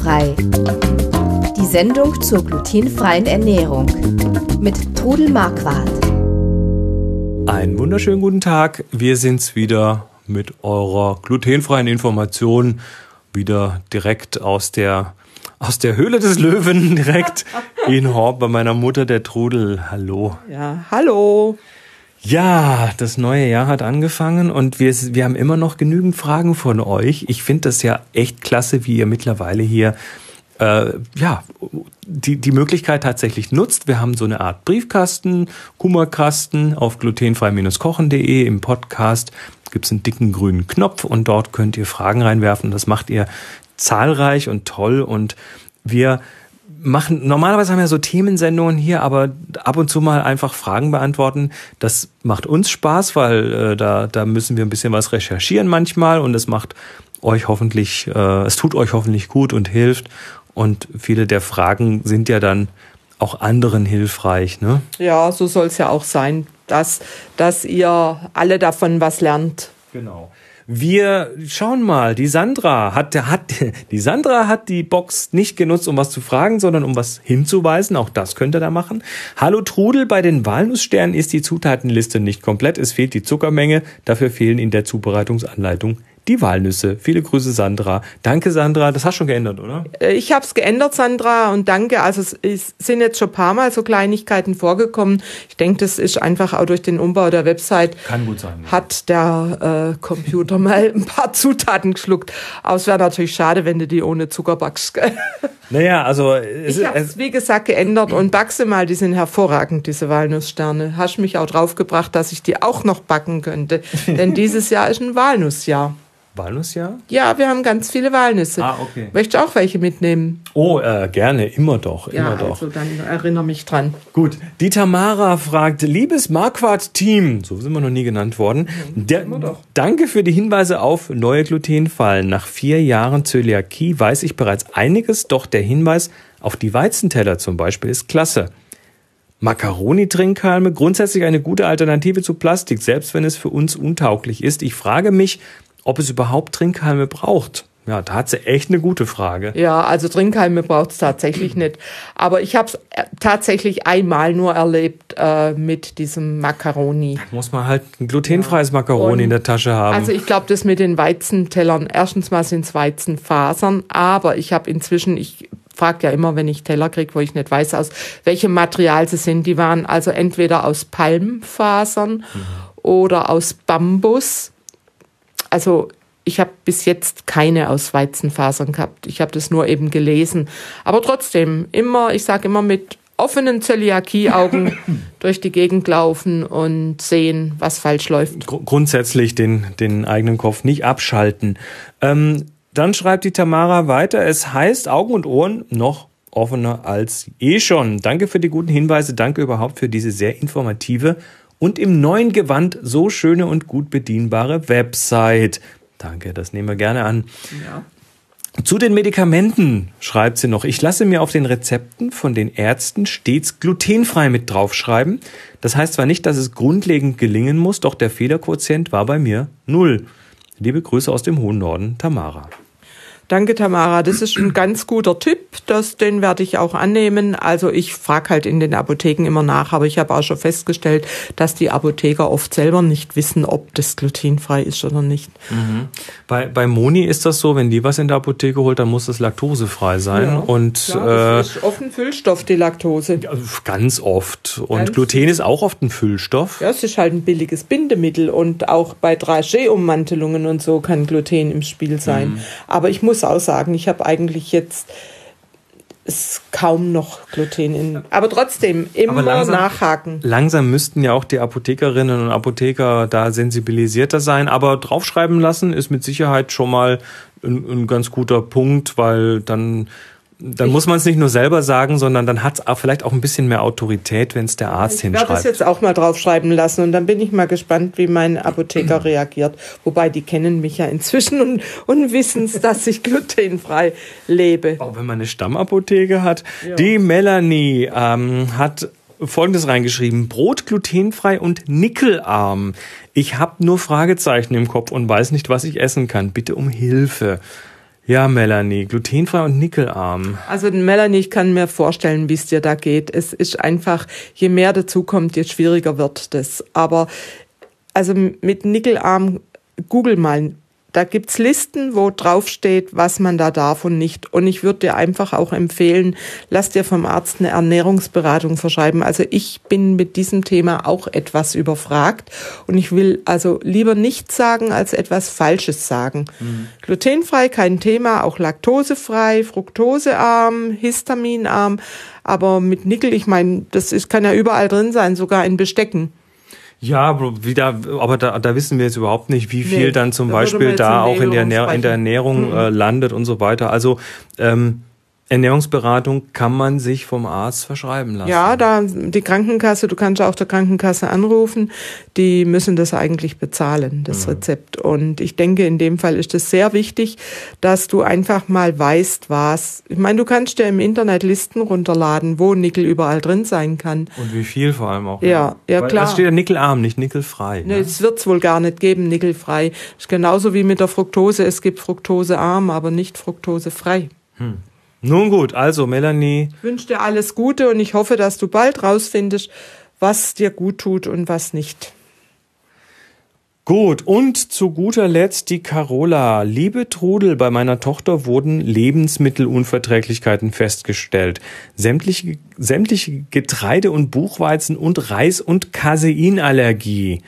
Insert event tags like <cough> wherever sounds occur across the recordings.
Glutenfrei. Die Sendung zur glutenfreien Ernährung mit Trudel Marquardt. Einen wunderschönen guten Tag. Wir sind's wieder mit eurer glutenfreien Information wieder direkt aus der aus der Höhle des Löwen <laughs> direkt in Horb bei meiner Mutter der Trudel. Hallo. Ja, hallo. Ja, das neue Jahr hat angefangen und wir, wir haben immer noch genügend Fragen von euch. Ich finde das ja echt klasse, wie ihr mittlerweile hier äh, ja, die, die Möglichkeit tatsächlich nutzt. Wir haben so eine Art Briefkasten, Kummerkasten auf glutenfrei-kochen.de im Podcast gibt es einen dicken grünen Knopf und dort könnt ihr Fragen reinwerfen. Das macht ihr zahlreich und toll und wir machen, normalerweise haben wir so Themensendungen hier, aber ab und zu mal einfach Fragen beantworten. Das macht uns Spaß, weil äh, da, da müssen wir ein bisschen was recherchieren manchmal und es macht euch hoffentlich, äh, es tut euch hoffentlich gut und hilft. Und viele der Fragen sind ja dann auch anderen hilfreich, ne? Ja, so soll es ja auch sein, dass, dass ihr alle davon was lernt. Genau. Wir schauen mal, die Sandra hat, hat, die Sandra hat die Box nicht genutzt, um was zu fragen, sondern um was hinzuweisen. Auch das könnt ihr da machen. Hallo Trudel, bei den Walnusssternen ist die Zutatenliste nicht komplett. Es fehlt die Zuckermenge. Dafür fehlen in der Zubereitungsanleitung die Walnüsse. Viele Grüße, Sandra. Danke, Sandra. Das hast du schon geändert, oder? Äh, ich habe es geändert, Sandra, und danke. Also es sind jetzt schon ein paar Mal so Kleinigkeiten vorgekommen. Ich denke, das ist einfach auch durch den Umbau der Website. Kann gut sein. Ja. Hat der äh, Computer <laughs> mal ein paar Zutaten geschluckt. Aber es wäre natürlich schade, wenn du die ohne Zucker backst. <laughs> Naja, also es, ich habe es wie gesagt geändert und backse mal. Die sind hervorragend, diese Walnusssterne. Hast mich auch draufgebracht, dass ich die auch noch backen könnte. <laughs> Denn dieses Jahr ist ein Walnussjahr. Walnussjahr? Ja, wir haben ganz viele Walnüsse. Ah, okay. Möchtest du auch welche mitnehmen? Oh, äh, gerne, immer doch, ja, immer doch. Also dann erinnere mich dran. Gut, die Tamara fragt, liebes Marquardt-Team, so sind wir noch nie genannt worden, der, danke für die Hinweise auf neue Glutenfallen. Nach vier Jahren Zöliakie weiß ich bereits einiges, doch der Hinweis auf die Weizenteller zum Beispiel ist klasse. Macaroni-Trinkhalme, grundsätzlich eine gute Alternative zu Plastik, selbst wenn es für uns untauglich ist. Ich frage mich, ob es überhaupt Trinkhalme braucht. Ja, da hat sie echt eine gute Frage. Ja, also Trinkhalme braucht es tatsächlich nicht. Aber ich habe es äh, tatsächlich einmal nur erlebt äh, mit diesem Macaroni. Da muss man halt ein glutenfreies Macaroni Und in der Tasche haben. Also ich glaube, das mit den Weizentellern, erstens mal sind es Weizenfasern, aber ich habe inzwischen, ich frage ja immer, wenn ich Teller kriege, wo ich nicht weiß, aus welchem Material sie sind. Die waren also entweder aus Palmfasern mhm. oder aus Bambus also ich habe bis jetzt keine aus Weizenfasern gehabt. Ich habe das nur eben gelesen. Aber trotzdem, immer, ich sage immer mit offenen Zöliakieaugen <laughs> durch die Gegend laufen und sehen, was falsch läuft. Grundsätzlich den, den eigenen Kopf nicht abschalten. Ähm, dann schreibt die Tamara weiter, es heißt Augen und Ohren noch offener als eh schon. Danke für die guten Hinweise, danke überhaupt für diese sehr informative und im neuen Gewand so schöne und gut bedienbare Website. Danke, das nehmen wir gerne an. Ja. Zu den Medikamenten schreibt sie noch, ich lasse mir auf den Rezepten von den Ärzten stets glutenfrei mit draufschreiben. Das heißt zwar nicht, dass es grundlegend gelingen muss, doch der Fehlerquotient war bei mir null. Liebe Grüße aus dem hohen Norden, Tamara. Danke, Tamara. Das ist ein ganz guter Tipp. Das, den werde ich auch annehmen. Also ich frage halt in den Apotheken immer nach, aber ich habe auch schon festgestellt, dass die Apotheker oft selber nicht wissen, ob das glutenfrei ist oder nicht. Mhm. Bei, bei Moni ist das so, wenn die was in der Apotheke holt, dann muss das laktosefrei sein. Ja, und klar, das äh, ist oft ein Füllstoff, die Laktose. Ganz oft. Und ganz Gluten ist auch oft ein Füllstoff. Ja, es ist halt ein billiges Bindemittel. Und auch bei Dragé-Ummantelungen und so kann Gluten im Spiel sein. Mhm. Aber ich muss muss auch sagen, ich habe eigentlich jetzt ist kaum noch Gluten in. Aber trotzdem immer Aber langsam, nachhaken. Langsam müssten ja auch die Apothekerinnen und Apotheker da sensibilisierter sein. Aber draufschreiben lassen ist mit Sicherheit schon mal ein, ein ganz guter Punkt, weil dann dann ich muss man es nicht nur selber sagen, sondern dann hat es vielleicht auch ein bisschen mehr Autorität, wenn es der Arzt ich hinschreibt. Ich werde es jetzt auch mal draufschreiben lassen und dann bin ich mal gespannt, wie mein Apotheker <clears throat> reagiert. Wobei die kennen mich ja inzwischen und, und wissen es, <laughs> dass ich glutenfrei lebe. Auch wenn man eine Stammapotheke hat. Ja. Die Melanie ähm, hat Folgendes reingeschrieben. Brot glutenfrei und nickelarm. Ich habe nur Fragezeichen im Kopf und weiß nicht, was ich essen kann. Bitte um Hilfe. Ja, Melanie, glutenfrei und nickelarm. Also Melanie, ich kann mir vorstellen, wie es dir da geht. Es ist einfach, je mehr dazu kommt, je schwieriger wird das. Aber also mit nickelarm, google mal da gibt's Listen, wo drauf steht, was man da darf und nicht. Und ich würde dir einfach auch empfehlen, lass dir vom Arzt eine Ernährungsberatung verschreiben. Also ich bin mit diesem Thema auch etwas überfragt und ich will also lieber nichts sagen, als etwas Falsches sagen. Mhm. Glutenfrei, kein Thema, auch laktosefrei, fruktosearm, histaminarm, aber mit Nickel, ich meine, das ist, kann ja überall drin sein, sogar in Bestecken. Ja, wieder, aber da, da wissen wir jetzt überhaupt nicht, wie viel nee, dann zum Beispiel da auch in der, in der Ernährung mhm. äh, landet und so weiter. Also ähm, Ernährungsberatung kann man sich vom Arzt verschreiben lassen. Ja, da die Krankenkasse, du kannst auch der Krankenkasse anrufen, die müssen das eigentlich bezahlen, das mhm. Rezept. Und ich denke, in dem Fall ist es sehr wichtig, dass du einfach mal weißt, was. Ich meine, du kannst dir im Internet Listen runterladen, wo Nickel überall drin sein kann. Und wie viel vor allem auch. Ja, ja, ja klar. Das steht ja nickelarm, nicht nickelfrei. Ne, es wird es wohl gar nicht geben, nickelfrei. Das ist genauso wie mit der Fructose. Es gibt Fructosearm, aber nicht fruktosefrei. Hm. Nun gut, also Melanie. Ich wünsche dir alles Gute und ich hoffe, dass du bald rausfindest, was dir gut tut und was nicht. Gut, und zu guter Letzt die Carola. Liebe Trudel, bei meiner Tochter wurden Lebensmittelunverträglichkeiten festgestellt. Sämtliche, sämtliche Getreide- und Buchweizen und Reis- und Caseinallergie.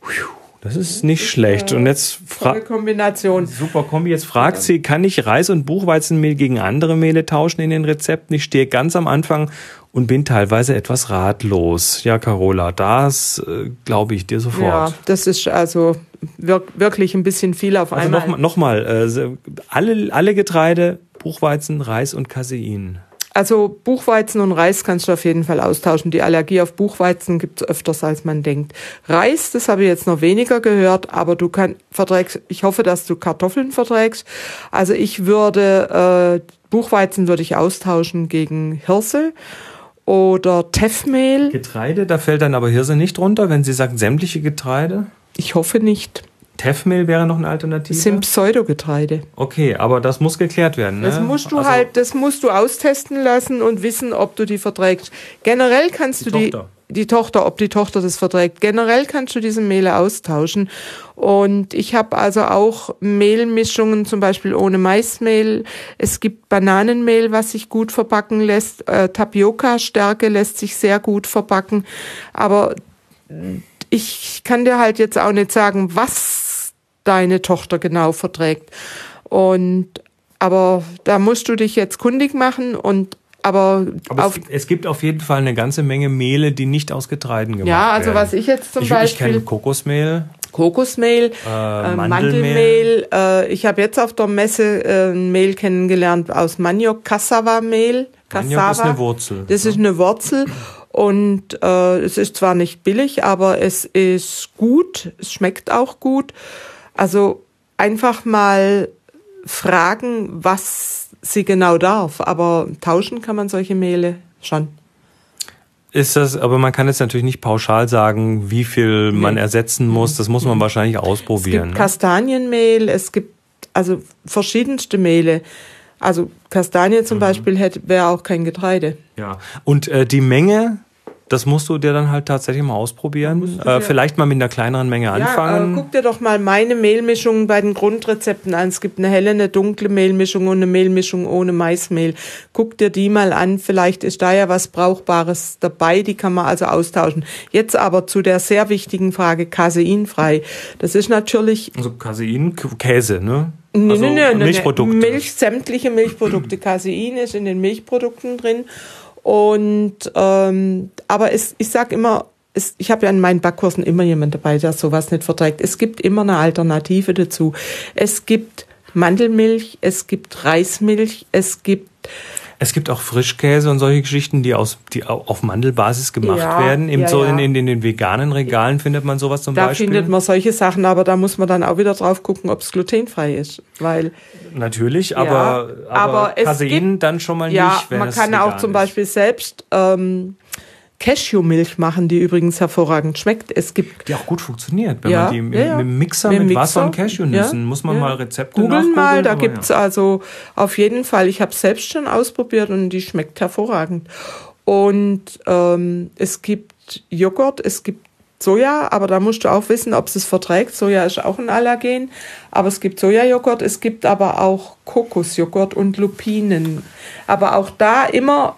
Puh. Das ist nicht schlecht. Und jetzt fragt Kombination. Super Kombi. Jetzt fragt sie, kann ich Reis- und Buchweizenmehl gegen andere Mehle tauschen in den Rezepten? Ich stehe ganz am Anfang und bin teilweise etwas ratlos. Ja, Carola, das äh, glaube ich dir sofort. Ja, das ist also wirklich ein bisschen viel auf also einmal. Also nochmal, noch äh, alle, alle Getreide, Buchweizen, Reis und Casein. Also Buchweizen und Reis kannst du auf jeden Fall austauschen. Die Allergie auf Buchweizen gibt es öfters, als man denkt. Reis, das habe ich jetzt noch weniger gehört, aber du kann, verträgst, ich hoffe, dass du Kartoffeln verträgst. Also ich würde, äh, Buchweizen würde ich austauschen gegen Hirse oder Teffmehl. Getreide, da fällt dann aber Hirse nicht drunter, wenn Sie sagen sämtliche Getreide? Ich hoffe nicht. Teffmehl wäre noch eine Alternative? Das sind Pseudogetreide. Okay, aber das muss geklärt werden. Ne? Das musst du also halt, das musst du austesten lassen und wissen, ob du die verträgst. Generell kannst die du die, Tochter. die Tochter, ob die Tochter das verträgt. Generell kannst du diese Mehle austauschen. Und ich habe also auch Mehlmischungen, zum Beispiel ohne Maismehl. Es gibt Bananenmehl, was sich gut verbacken lässt. Äh, Tapioca-Stärke lässt sich sehr gut verbacken. Aber ich kann dir halt jetzt auch nicht sagen, was deine Tochter genau verträgt. Und aber da musst du dich jetzt kundig machen und aber, aber es, es, gibt auf jeden Fall eine ganze Menge Mehle, die nicht aus Getreiden gemacht werden. Ja, also was ich jetzt zum ich, Beispiel. Ich kenne Kokosmehl. Kokosmehl, äh, äh, Mandelmehl. Äh, ich habe jetzt auf der Messe äh, ein Mehl kennengelernt aus Maniok, Cassava-Mehl. Maniok ist eine Wurzel. Das ist eine Wurzel. Und äh, es ist zwar nicht billig, aber es ist gut, es schmeckt auch gut. Also einfach mal fragen, was sie genau darf. Aber tauschen kann man solche Mehle schon. Ist das, aber man kann jetzt natürlich nicht pauschal sagen, wie viel man nee. ersetzen muss. Das muss man wahrscheinlich ausprobieren. Es gibt ne? Kastanienmehl, es gibt also verschiedenste Mehle. Also Kastanien zum mhm. Beispiel wäre auch kein Getreide. Ja. Und äh, die Menge das musst du dir dann halt tatsächlich mal ausprobieren. Äh, vielleicht mal mit einer kleineren Menge anfangen. Ja, äh, guck dir doch mal meine Mehlmischungen bei den Grundrezepten an. Es gibt eine helle, eine dunkle Mehlmischung und eine Mehlmischung ohne Maismehl. Guck dir die mal an. Vielleicht ist da ja was Brauchbares dabei. Die kann man also austauschen. Jetzt aber zu der sehr wichtigen Frage caseinfrei. Das ist natürlich. Also Casein, Käse, ne? Nee, also nee, nee, Milchprodukte. Milch, sämtliche Milchprodukte. Casein ist in den Milchprodukten drin. Und ähm, aber es, ich sage immer, es, ich habe ja in meinen Backkursen immer jemand dabei, der sowas nicht verträgt. Es gibt immer eine Alternative dazu. Es gibt Mandelmilch, es gibt Reismilch, es gibt es gibt auch Frischkäse und solche Geschichten, die aus die auf Mandelbasis gemacht ja, werden. Eben ja, so in, in, in, den veganen Regalen findet man sowas zum da Beispiel. Da findet man solche Sachen, aber da muss man dann auch wieder drauf gucken, ob es glutenfrei ist, weil natürlich, aber aber, aber Casein dann schon mal nicht. Ja, man kann auch zum ist. Beispiel selbst ähm, Cashewmilch machen, die übrigens hervorragend schmeckt. Es gibt Die auch gut funktioniert, wenn Ja, man die mit, ja, mit dem Mixer Mit mit, dem Wasser und Mixer, Cashewnüssen, ja, muss man mal Rezepte googeln mal, da gibt's also auf jeden Fall, ich habe selbst schon ausprobiert und die schmeckt hervorragend. Und ähm, es gibt Joghurt, es gibt Soja, aber da musst du auch wissen, ob es es verträgt. Soja ist auch ein Allergen, aber es gibt Sojajoghurt, es gibt aber auch Kokosjoghurt und Lupinen. Aber auch da immer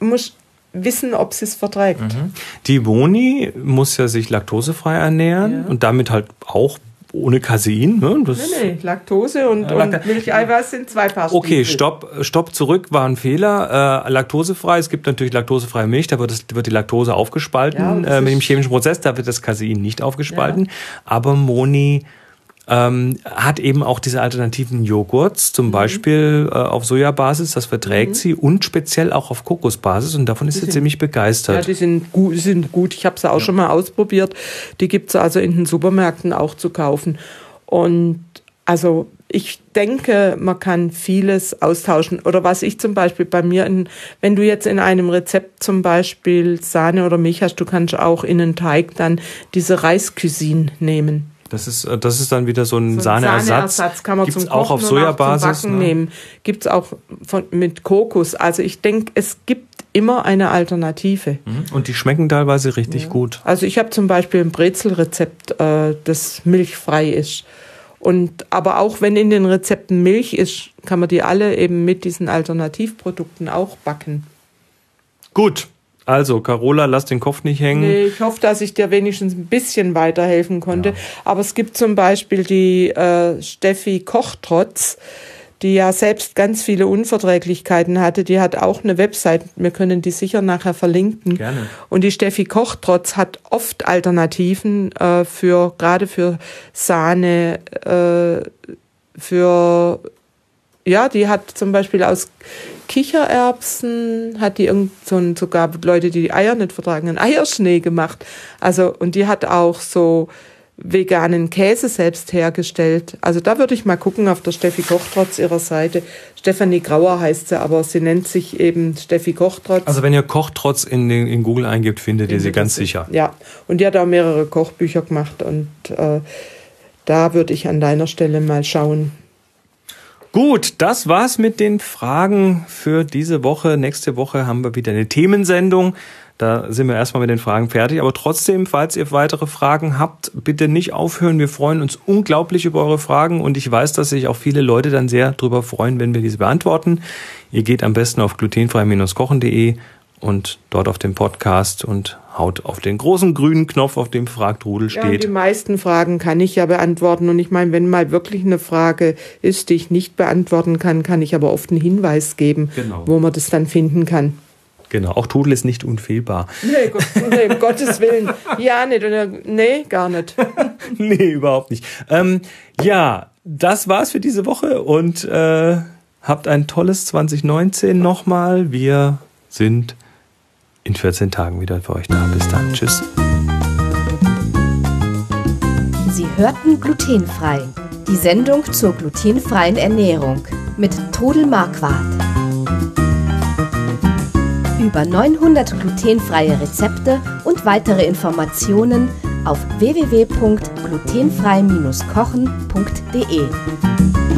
musst wissen, ob es es verträgt. Die Boni muss ja sich laktosefrei ernähren Ja. und damit halt auch ohne Casein. Ne? Das, Nee, nee, Laktose und, Lacta- und Milcheiweiß sind zwei Paar Okay, stopp, stopp zurück, war ein Fehler. Äh, laktosefrei, es gibt natürlich laktosefreie Milch, da wird, das, wird die Laktose aufgespalten Ja, äh, mit dem chemischen Prozess, da wird das Casein nicht aufgespalten. Aber Moni ähm, hat eben auch diese alternativen Joghurts, Mhm. zum Beispiel äh, auf Sojabasis, das verträgt sie, und speziell auch auf Kokosbasis und davon ist sie sind- ziemlich Ja, begeistert. die sind gut. Die sind gut. Ich habe sie auch schon mal ausprobiert. Die gibt's also in den Supermärkten auch zu kaufen. Und also ich denke, man kann vieles austauschen. Oder was ich zum Beispiel bei mir, in, wenn du jetzt in einem Rezept zum Beispiel Sahne oder Milch hast, du kannst auch in einen Teig dann diese Reiscuisine nehmen. Das ist, äh, das ist dann wieder so ein So einen Sahneersatz. kann man Gibt's zum auch Kochen auf Sojabasis. auch zum Backen ne? nehmen. Gibt's auch von, mit Kokos. Also ich denke, es gibt immer eine Alternative. Mhm. Und die schmecken teilweise richtig gut. Also ich habe zum Beispiel ein Brezelrezept, äh, das milchfrei ist. Und aber auch wenn in den Rezepten Milch ist, kann man die alle eben mit diesen Alternativprodukten auch backen. Gut. Also, Carola, lass den Kopf nicht hängen. Nee, ich hoffe, dass ich dir wenigstens ein bisschen weiterhelfen konnte. Aber es gibt zum Beispiel die äh, Steffi Kochtrotz, die ja selbst ganz viele Unverträglichkeiten hatte. Die hat auch eine Website. Wir können die sicher nachher verlinken. Gerne. Und die Steffi Kochtrotz hat oft Alternativen äh, für gerade für Sahne, äh, für ja, die hat zum Beispiel aus Kichererbsen, hat die irgend so sogar Leute, die die Eier nicht vertragen, einen Eierschnee gemacht. Also, und die hat auch so veganen Käse selbst hergestellt. Also da würde ich mal gucken auf der Steffi Kochtrotz ihrer Seite. Stefanie Grauer heißt sie, aber sie nennt sich eben Steffi Kochtrotz. Also, wenn ihr Kochtrotz in, den- in Google eingibt, findet ihr sie ganz sicher. Ja, und die hat auch mehrere Kochbücher gemacht und äh, da würde ich an deiner Stelle mal schauen. Gut, das war's mit den Fragen für diese Woche. Nächste Woche haben wir wieder eine Themensendung. Da sind wir erstmal mit den Fragen fertig. Aber trotzdem, falls ihr weitere Fragen habt, bitte nicht aufhören. Wir freuen uns unglaublich über eure Fragen und ich weiß, dass sich auch viele Leute dann sehr darüber freuen, wenn wir diese beantworten. Ihr geht am besten auf glutenfrei-kochen.de und dort auf den Podcast und haut auf den großen grünen Knopf, auf dem Fragt Rudel Ja, steht. die meisten Fragen kann ich ja beantworten. Und ich meine, wenn mal wirklich eine Frage ist, die ich nicht beantworten kann, kann ich aber oft einen Hinweis geben, Genau. wo man das dann finden kann. genau, auch Trudel ist nicht unfehlbar. Nee, Gott, nee um <laughs> Gottes Willen. Ja, nicht. Oder, nee, gar nicht. <laughs> nee, überhaupt nicht. Ähm, ja, das war's für diese Woche und äh, habt ein tolles 2019 nochmal. Wir sind in 14 Tagen wieder für euch da. Bis dann. Tschüss. Sie hörten glutenfrei. Die Sendung zur glutenfreien Ernährung mit Todel Marquardt. Über 900 glutenfreie Rezepte und weitere Informationen auf www.glutenfrei-kochen.de.